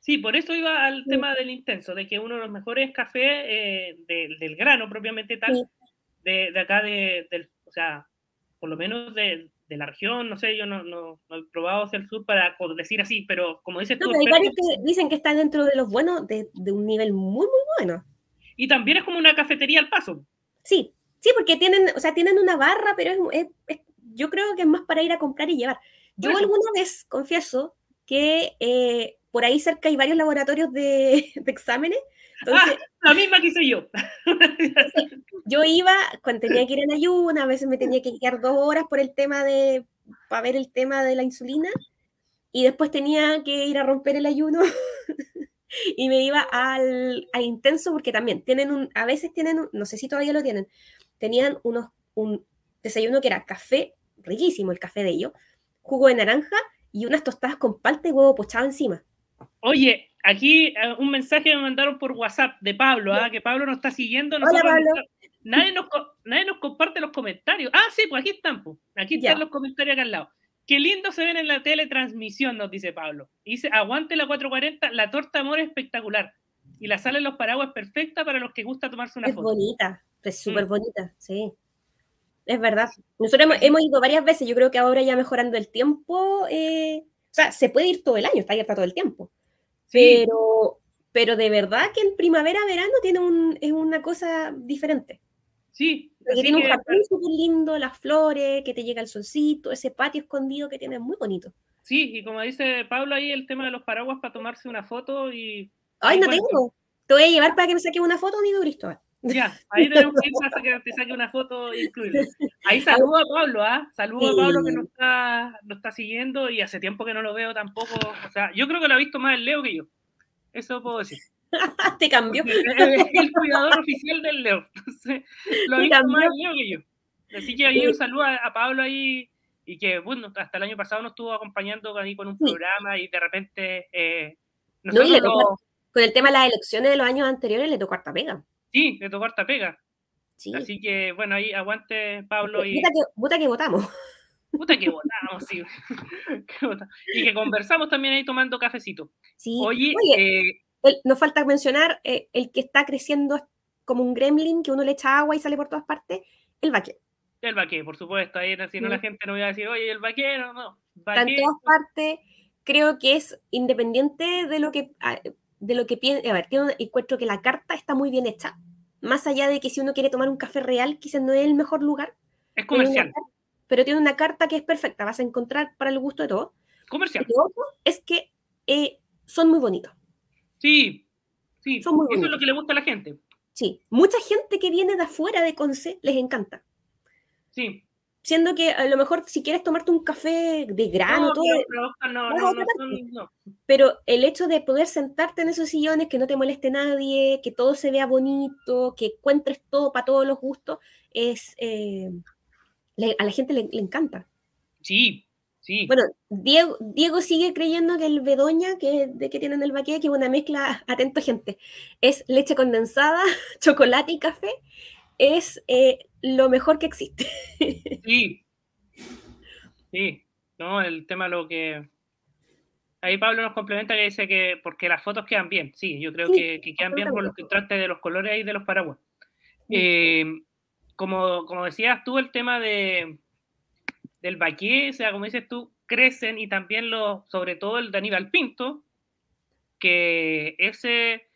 Sí, por eso iba al tema del intenso, de que uno de los mejores cafés eh, del grano propiamente tal, de, de, acá, de, del, o sea, por lo menos de, de la región, no sé, yo no, no, he probado hacia el sur para decir así, pero como dices tú... hay varios que dicen que está dentro de los buenos, de, de, un nivel muy, muy bueno. Y también es como una cafetería al paso. Sí, sí, porque tienen, o sea, tienen una barra, pero es, yo creo que es más para ir a comprar y llevar. Yo alguna vez, confieso, que eh, por ahí cerca hay varios laboratorios de, de exámenes. Entonces, ah, la misma que hice yo. yo iba cuando tenía que ir en ayuno, a veces me tenía que quedar dos horas por el tema de, para ver el tema de la insulina, y después tenía que ir a romper el ayuno. [LAUGHS] y me iba al, al, intenso porque también tienen un, a veces tienen, un, no sé si todavía lo tienen, tenían unos, un desayuno que era café, riquísimo el café de ellos, jugo de naranja y unas tostadas con palta y huevo pochado encima. Oye, aquí eh, un mensaje me mandaron por WhatsApp de Pablo, ¿ah? que Pablo nos está siguiendo. Hola, Pablo. Nadie nos, nadie nos comparte los comentarios. Ah, sí, pues aquí están, pues. Aquí están los comentarios acá al lado. Qué lindo se ven en la teletransmisión, nos dice Pablo. dice, aguante la 440, la torta amor es espectacular. Y la sala en los paraguas perfecta para los que gusta tomarse una es foto. Es bonita, es súper mm. bonita, sí. Es verdad. Nosotros hemos, ido varias veces, yo creo que ahora ya mejorando el tiempo, eh, sea, se puede ir todo el año, está abierta todo el tiempo. Pero, pero de verdad que en primavera, verano tiene un, es una cosa diferente. Sí. tiene un jardín súper lindo, las flores, que te llega el solcito, ese patio escondido que tiene muy bonito. Sí, y como dice Pablo ahí, el tema de los paraguas para tomarse una foto y... Ay, no tengo. Te voy a llevar para que me saque una foto, amigo Cristóbal. Ya, ahí tenemos que ir para que te saque una foto e incluirla. Ahí saludo a Pablo, ¿ah? Saludo a Pablo que nos está, nos está siguiendo y hace tiempo que no lo veo tampoco. O sea, yo creo que lo ha visto más el Leo que yo. Eso puedo decir. [LAUGHS] Te cambió. Es el cuidador oficial del Leo. lo ha visto más el Leo que yo. Así que ahí un saludo a, Pablo ahí y que, bueno, hasta el año pasado nos estuvo acompañando ahí con un programa y de repente... Eh, con el tema de las elecciones de los años anteriores le tocó harta pega. Sí, le tocó harta pega. Sí. Así que, bueno, ahí aguante Pablo y... Puta que, que votamos. Puta que votamos, sí. [LAUGHS] y que conversamos también ahí tomando cafecito. Sí. Oye, eh, nos falta mencionar eh, el que está creciendo como un gremlin, que uno le echa agua y sale por todas partes, el vaquero. El vaquero, por supuesto. Ahí si no la gente no va a decir, oye, el vaquero, no. Está en todas partes. Creo que es independiente de lo que ah, de lo que piensa. A ver, tiene encuentro que la carta está muy bien hecha. Más allá de que si uno quiere tomar un café real, quizás no es el mejor lugar. Es comercial. pero tiene una carta que es perfecta. Vas a encontrar para el gusto de todo. Comercial. Lo otro es que eh, son muy bonitos. Sí, sí. Son muy Eso es lo que le gusta a la gente. Sí. Mucha gente que viene de afuera de Conce les encanta. Sí siendo que a lo mejor si quieres tomarte un café de grano, todo, pero el hecho de poder sentarte en esos sillones, que no te moleste nadie, que todo se vea bonito, que encuentres todo para todos los gustos, es eh, a la gente le, encanta. Sí, sí. Bueno, Diego, Diego sigue creyendo que el Bedoña, que, de que tienen el baquet, que es una mezcla, atento gente, es leche condensada, [LAUGHS] chocolate y café, es eh, lo mejor que existe. Sí, sí, no, el tema lo que... Ahí Pablo nos complementa que dice que porque las fotos quedan bien. Sí, yo creo que, quedan bien por los contrastes de los colores y de los paraguas. Eh, como, como decías tú, el tema de, del baqué, o sea, como dices tú, crecen y también lo, sobre todo el de Aníbal Pinto, que ese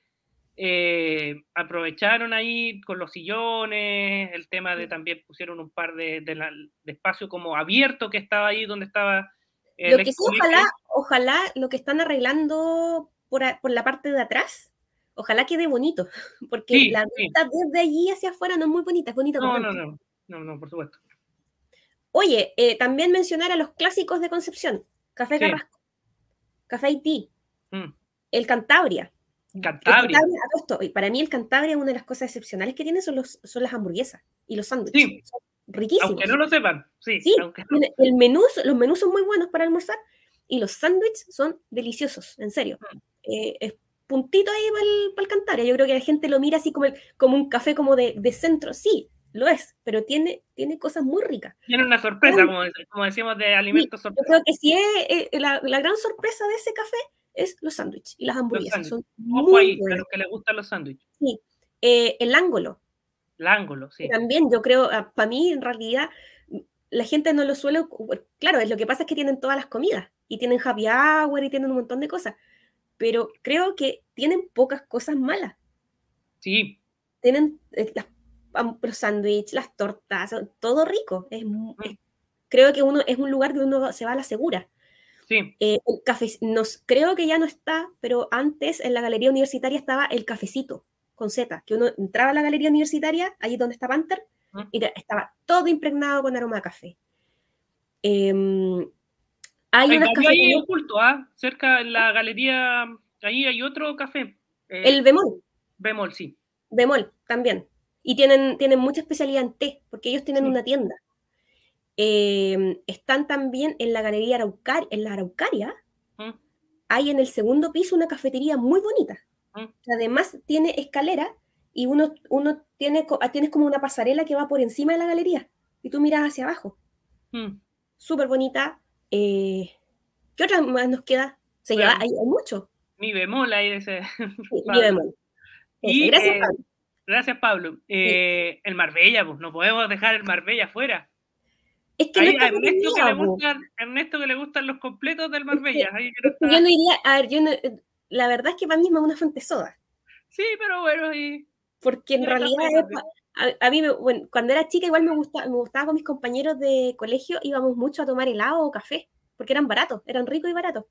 eh, aprovecharon ahí con los sillones, el tema de también pusieron un par de, de, espacio como abierto que estaba ahí donde estaba. lo que sí, ojalá, ojalá lo que están arreglando por, por, la parte de atrás, ojalá quede bonito, [LAUGHS] porque la vista desde allí hacia afuera no es muy bonita, es bonita. No, no, no, no, no, por supuesto. Oye, eh, también mencionar a los clásicos de Concepción, Café Carrasco, Café Haití, mm. el Cantabria. Cantabria. para mí el Cantabria, una de las cosas excepcionales que tiene son, los, son las hamburguesas y los sándwiches. Sí. Son riquísimos. Aunque no lo sepan. Sí, el menú, los menús son muy buenos para almorzar y los sándwiches son deliciosos, en serio. Mm. Eh, es puntito ahí para el, Cantabria. Yo creo que la gente lo mira así como, como un café como de, de centro. Sí, lo es, pero tiene, tiene cosas muy ricas. Tiene una sorpresa, como, como, decíamos, de alimentos sorpresa. Yo creo que sí, es, eh, la, la, gran sorpresa de ese café es los sándwiches y las hamburguesas. Son Ojo ahí, a los que les gustan los sándwiches. Sí, eh, el ángulo. El ángulo, sí. También yo creo, ah, para mí en realidad, la gente no lo suele, claro, es lo que pasa es que tienen todas las comidas y tienen happy hour y tienen un montón de cosas, pero creo que tienen pocas cosas malas. Sí. Tienen eh, las los sándwiches, las tortas, todo rico. Es, creo que uno es un lugar donde uno se va a la segura. Sí. Eh, el café, nos, creo que ya no está, pero antes en la galería universitaria estaba el cafecito con Z, que uno entraba a la galería universitaria, allí donde está Panther, y estaba todo impregnado con aroma de café. Em, hay, unas ahí oculto, ¿ah? cerca de la galería, ahí hay otro café. Eh, el Bemol. Bemol, sí. Bemol, también. Y tienen, tienen mucha especialidad en té, porque ellos tienen una tienda. Em, están también en la galería Araucar, en la Araucaria. Mm. Hay en el segundo piso una cafetería muy bonita. Mm. Además tiene escalera y uno, uno tiene, ah, tienes como una pasarela que va por encima de la galería y tú miras hacia abajo. Mm. Súper bonita. Eh, ¿Qué otra más nos queda? Se lleva, hay, mucho. Mi bemol ahí ese. [LAUGHS] mi bemol. Y, Gracias, eh, Gracias, Pablo. Eh, el Marbella, pues no podemos dejar el Marbella fuera. Es que no Ernesto, que le gustan, Ernesto que le gustan los completos del Marbella. yo no iría, a ver, yo no, la verdad es que para mí es una fuente soda. Sí, pero bueno, y... Porque en realidad, a, mí, bueno, cuando era chica igual me gustaba, me gustaba con mis compañeros de colegio, íbamos mucho a tomar helado o café, porque eran baratos, eran ricos y baratos.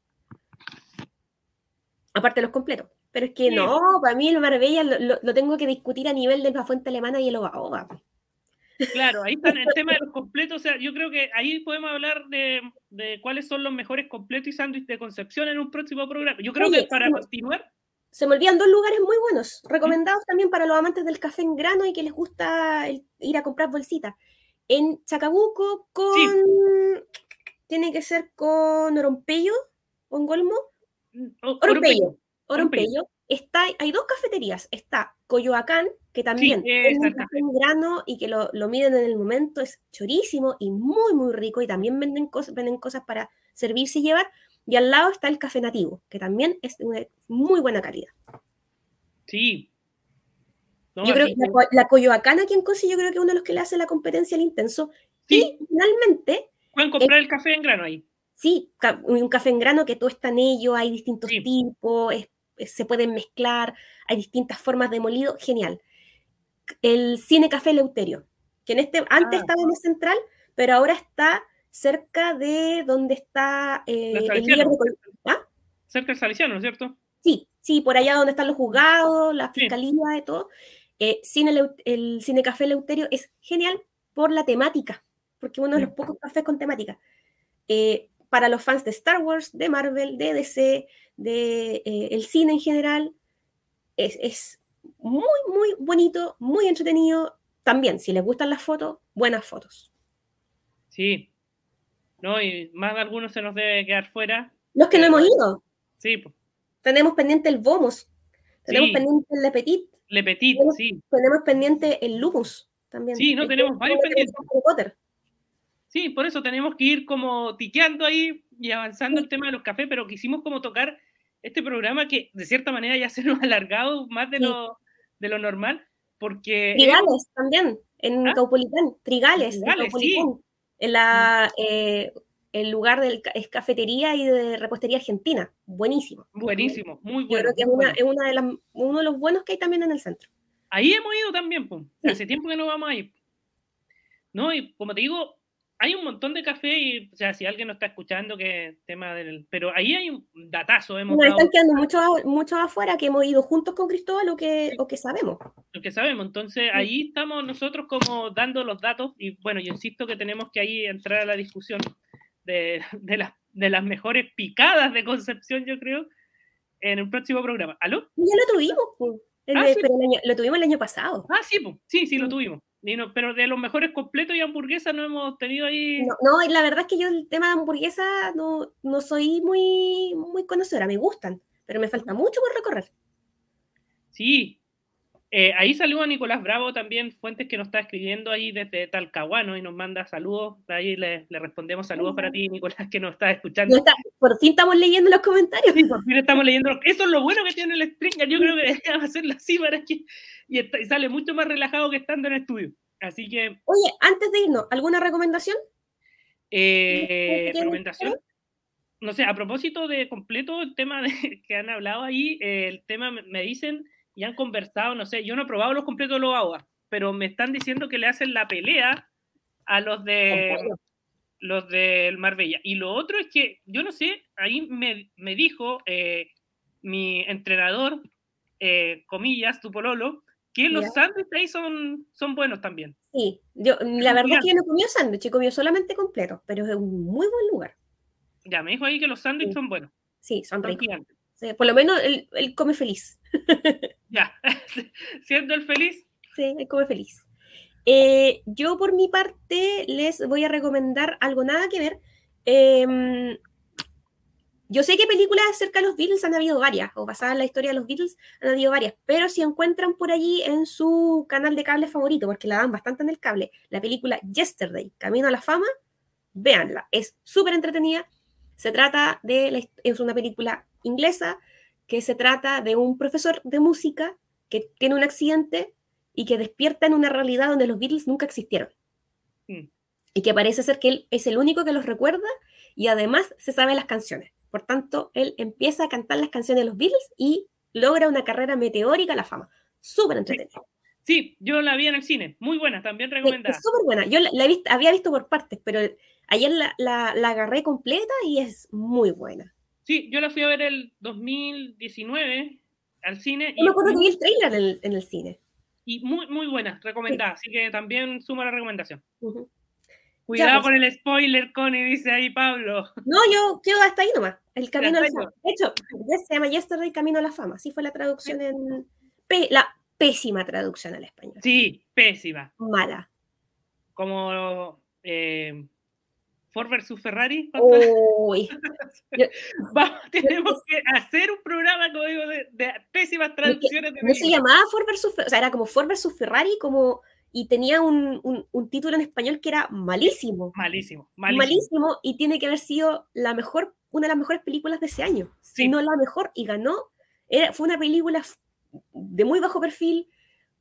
Aparte de los completos. Pero es que no, para mí el Marbella lo, tengo que discutir a nivel de la fuente alemana y el Ogaoga. Claro, ahí está el tema de los completos. O sea, yo creo que ahí podemos hablar de, cuáles son los mejores completos y sándwiches de Concepción en un próximo programa. Yo creo que para continuar. Se me olvidan dos lugares muy buenos, recomendados también para los amantes del café en grano y que les gusta ir a comprar bolsitas. En Chacabuco, con. Tiene que ser con Orompello, o Golmo. Mm, Orompello. Orompello, está, hay dos cafeterías. Está Coyoacán, que también es un café en grano y que lo, lo, miden en el momento, es chorísimo y muy, muy rico. Y también venden cosas, venden cosas para servirse y llevar. Y al lado está el café nativo, que también es de muy buena calidad. Sí. yo creo que la, Coyoacán aquí en Cosi, yo creo que es uno de los que le hace la competencia al intenso. Sí. Y finalmente. Pueden comprar el café en grano ahí. Sí, un café en grano que todo está en ello, hay distintos tipos, es eh, se pueden mezclar, hay distintas formas de molido, genial. El Cine Café Leuterio, que en este, antes ah. estaba en el central, pero ahora está cerca de donde está eh, el líder de ¿Ah? Cerca del Saliciano, ¿cierto? Sí, sí, por allá donde están los juzgados, la fiscalía y todo. Eh, cine el Cine Café Leuterio es genial por la temática, porque uno de los pocos cafés con temática. para los fans de Star Wars, de Marvel, de DC, del de, eh, el cine en general. Es, es, muy, muy bonito, muy entretenido. También, si les gustan las fotos, buenas fotos. Sí. No, y más de algunos se nos debe quedar fuera. Los que no hemos ido. Sí. Tenemos pendiente el Vomos. Tenemos pendiente el Le Petit. Le Petit, tenemos, sí. Tenemos pendiente el Lupus también. Sí, no, tenemos varios pendientes. Sí, por eso tenemos que ir como tiqueando ahí y avanzando el tema de los cafés, pero quisimos como tocar este programa que de cierta manera ya se [LAUGHS] nos ha alargado más de, lo, de lo normal, porque... Trigales también, en ¿Ah? Caupolitán, Trigales, en, Caupolitán, en la, eh, el lugar de es cafetería y de repostería argentina, buenísimo. Buenísimo, muy bueno. Yo creo que es, una, es una de las, uno de los buenos que hay también en el centro. Ahí hemos ido también, pues. Hace tiempo que no vamos ahí. No, y como te digo, hay un montón de café y, o sea, si alguien no está escuchando, que tema del... Pero ahí hay un datazo. Hemos Nos están quedando muchos mucho afuera que hemos ido juntos con Cristóbal o que, o que sabemos. Lo que sabemos. Entonces, ahí estamos nosotros como dando los datos y, bueno, yo insisto que tenemos que ahí entrar a la discusión de, de, las, de las mejores picadas de Concepción, yo creo, en el próximo programa. ¿Aló? Ya lo tuvimos, ah, pero lo tuvimos el año pasado. Ah, sí, sí, sí, lo tuvimos pero de los mejores completos y hamburguesas no hemos tenido ahí. No, no, la verdad es que yo el tema de hamburguesas no, no soy muy, muy conocedora, me gustan, pero me falta mucho por recorrer. Sí, eh, ahí saluda Nicolás Bravo también, Fuentes que nos está escribiendo ahí desde Talcahuano y nos manda saludos. Ahí le, respondemos saludos para ti, Nicolás, que nos está escuchando. Por fin estamos leyendo los comentarios. Sí, por fin estamos leyendo. Eso es lo bueno que tiene el Stringer. Yo creo que deberíamos hacerlo así para que. Y, sale mucho más relajado que estando en estudio. Así que. Oye, antes de irnos, ¿alguna recomendación? Eh, ¿Recomendación? No sé, a propósito de completo el tema de, [LAUGHS] que han hablado ahí, el tema me dicen y han conversado, no sé, yo no he probado los completos de los aguas, pero me están diciendo que le hacen la pelea a los de los del Marbella. Y lo otro es que, yo no sé, ahí me, me dijo eh, mi entrenador, eh, comillas, tu pololo, que los sándwiches ahí son, son buenos también. Sí, yo, la verdad es que yo no comí sándwich, comió solamente completo, pero es un muy buen lugar. Ya, me dijo ahí que los sándwiches son buenos. Sí, son, ricos. por lo menos él, él come feliz. [LAUGHS] Ya, [LAUGHS] siendo el feliz. Sí, él come feliz. Eh, yo por mi parte les voy a recomendar algo nada que ver. Em, yo sé que películas acerca de los Beatles han habido varias, o basadas en la historia de los Beatles han habido varias, pero si encuentran por allí en su canal de cable favorito, porque la dan bastante en el cable, la película Yesterday, Camino a la Fama, véanla, es súper entretenida. Se trata de, es una película inglesa que se trata de un profesor de música que tiene un accidente y que despierta en una realidad donde los Beatles nunca existieron. Mm. Y que parece ser que él es el único que los recuerda y además se sabe las canciones. Por tanto, él empieza a cantar las canciones de los Beatles y logra una carrera meteórica a la fama. Súper entretenida. Sí, yo la vi en el cine. Muy buena, también recomendada. Es súper buena. Yo la, había visto por partes, pero ayer la, la agarré completa y es muy buena. Sí, yo la fui a ver el 2019 al cine. Yo me acuerdo que vi el trailer en el, cine. Y muy, muy buena, recomendada. Así que también suma la recomendación. Cuidado pues. con el spoiler, Connie, dice ahí Pablo. No, yo quedo hasta ahí nomás. El camino a la fama. De hecho, se llama Yesterday Camino a la Fama. Así fue la traducción en. la pésima traducción al español. Sí, pésima. Mala. Como. Eh, Ford versus Ferrari. Uy. [LAUGHS] Vamos, tenemos que hacer un programa, como digo, de, pésimas traducciones. No, se llamaba Ford versus Ferrari, o sea, era como Ford versus Ferrari, como, y tenía un, un, título en español que era malísimo. Malísimo, malísimo. Malísimo, y tiene que haber sido la mejor, una de las mejores películas de ese año, si no la mejor, y ganó. Era, fue una película de muy bajo perfil,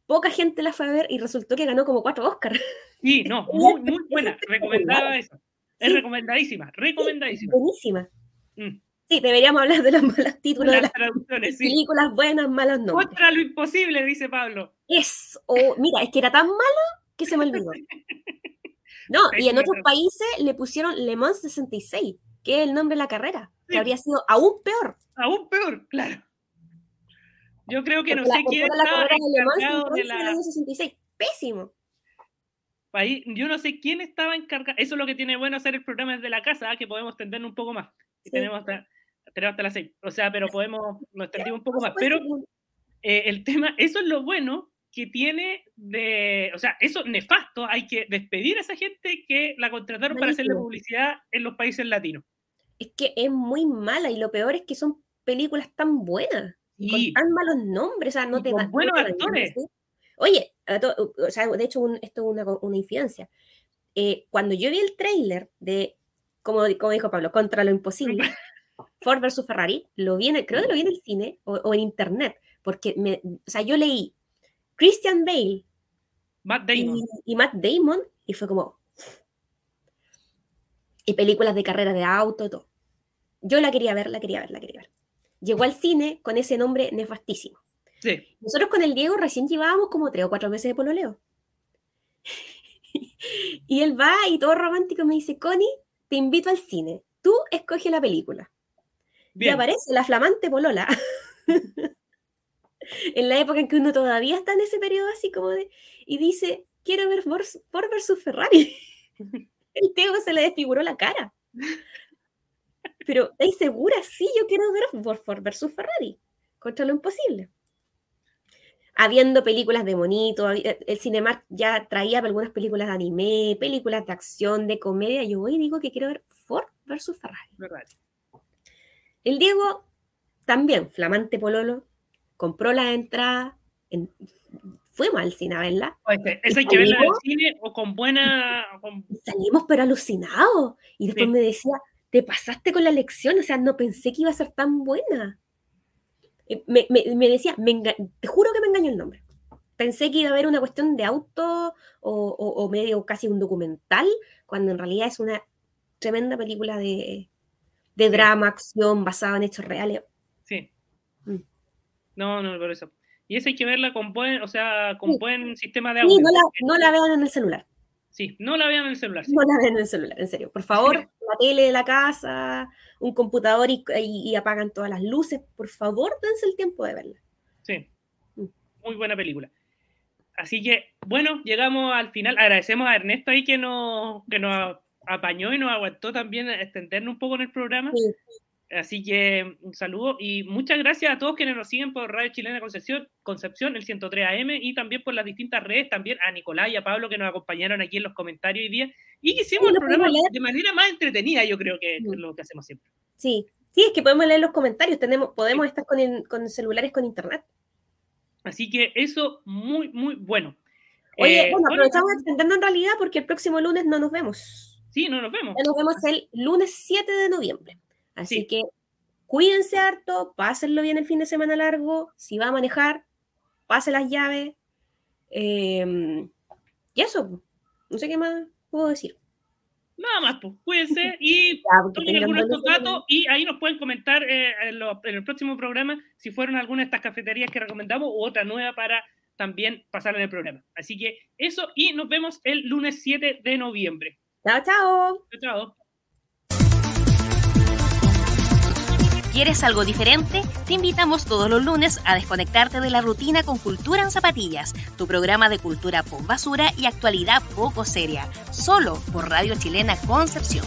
poca gente la fue a ver y resultó que ganó como cuatro Oscars. Sí, no, [LAUGHS] muy, muy buena, recomendada eso. Es recomendadísima, recomendadísima. Buenísima. Mm. Sí, deberíamos hablar de los malos títulos las de las traducciones, películas buenas, malos nombres. Contra lo imposible, dice Pablo. Es, o mira, es que era tan malo que se me olvidó. [LAUGHS] No, y en otros países le pusieron Le Mans 66, que es el nombre de la carrera, que habría sido aún peor. Aún peor, claro. Yo creo que no sé quién estaba de la... 66. Pésimo yo no sé quién estaba encargado. Eso es lo que tiene bueno hacer el programa desde la casa, que podemos tendernos un poco más. tenemos, hasta, tenemos hasta las seis. O sea, pero podemos, nos extendimos un poco más. Pero eh, el tema, eso es lo bueno que tiene de, o sea, eso nefasto, hay que despedir a esa gente que la contrataron para hacerle publicidad en los países latinos. Es que es muy mala y lo peor es que son películas tan buenas, con tan malos nombres, o sea, no te dan... Buenos actores. Oye, o sea, de hecho, esto es una, una infidencia. Eh, cuando yo vi el tráiler de como, como dijo Pablo, contra lo imposible. [LAUGHS] Ford versus Ferrari, lo vi en creo que lo vi en el cine o, en internet, porque me, o sea, yo leí Christian Bale Y, Matt Damon y fue como y películas de carreras de auto y todo. Yo la quería ver, la quería ver, la quería ver. Llegó al cine con ese nombre nefastísimo. Sí. Nosotros con el Diego recién llevábamos como tres o cuatro meses de pololeo. [LAUGHS] y él va y todo romántico me dice, Connie, te invito al cine. Tú escoge la película. Y aparece la flamante polola. [LAUGHS] en la época en que uno todavía está en ese periodo así como de... Y dice, quiero ver Ford versus Ferrari. [LAUGHS] El Teo se le desfiguró la cara. Pero, ¿estáis segura? Sí, yo quiero ver Ford versus Ferrari. Contra lo imposible. Habiendo películas de monito, el Cinemark ya traía algunas películas de anime, películas de acción, de comedia. Yo voy y digo que quiero ver Ford versus Ferrari. El Diego, también, flamante pololo, compró la entrada, en, fuimos al cine a verla. ¿Esa hay que verla en el cine o con buena...? Salimos pero alucinados. Y después me decía, te pasaste con la lección, o sea, no pensé que iba a ser tan buena. Eh, me, me, decía, te juro que me engañó el nombre. Pensé que iba a haber una cuestión de auto o, o, medio casi un documental, cuando en realidad es una tremenda película de, de drama, acción, basada en hechos reales. Sí. Mm. No, no, por eso. Y esa hay que verla con buen, o sea, con buen sistema de audio. Sí, no la, no la vean en el celular. Sí, no la vean en el celular. No la vean en el celular, en serio. Por favor, [LAUGHS] la tele de la casa, un computador y, apagan todas las luces. Por favor, dense el tiempo de verla. Sí, mm. muy buena película. Así que, bueno, llegamos al final. Agradecemos a Ernesto ahí que nos, que nos apañó y nos aguantó también extendernos un poco en el programa. Sí. Así que un saludo y muchas gracias a todos quienes nos siguen por Radio Chilena Concepción, Concepción, el 103 AM y también por las distintas redes, también a Nicolás y a Pablo que nos acompañaron aquí en los comentarios hoy día y hicimos el programa de manera más entretenida, yo creo que es lo que hacemos siempre. Sí, sí, es que podemos leer los comentarios, tenemos, podemos estar con, con, celulares con internet. Así que eso muy, muy bueno. Oye, eh, bueno, aprovechamos extendiendo en realidad porque el próximo lunes no nos vemos. Sí, no nos vemos. nos vemos el lunes 7 de noviembre. Así que cuídense harto, pásenlo bien el fin de semana largo. Si va a manejar, pase las llaves. Em, y eso, no sé qué más puedo decir. Nada más, pues, cuídense [LAUGHS] y tomen algunos de estos datos y ahí nos pueden comentar eh, en, el próximo programa si fueron algunas de estas cafeterías que recomendamos u otra nueva para también pasar en el programa. Así que eso y nos vemos el lunes 7 de noviembre. Chao, chao. Chao, chao. ¿Quieres algo diferente? Te invitamos todos los lunes a desconectarte de la rutina con Cultura en Zapatillas, tu programa de cultura pop basura y actualidad poco seria, solo por Radio Chilena Concepción.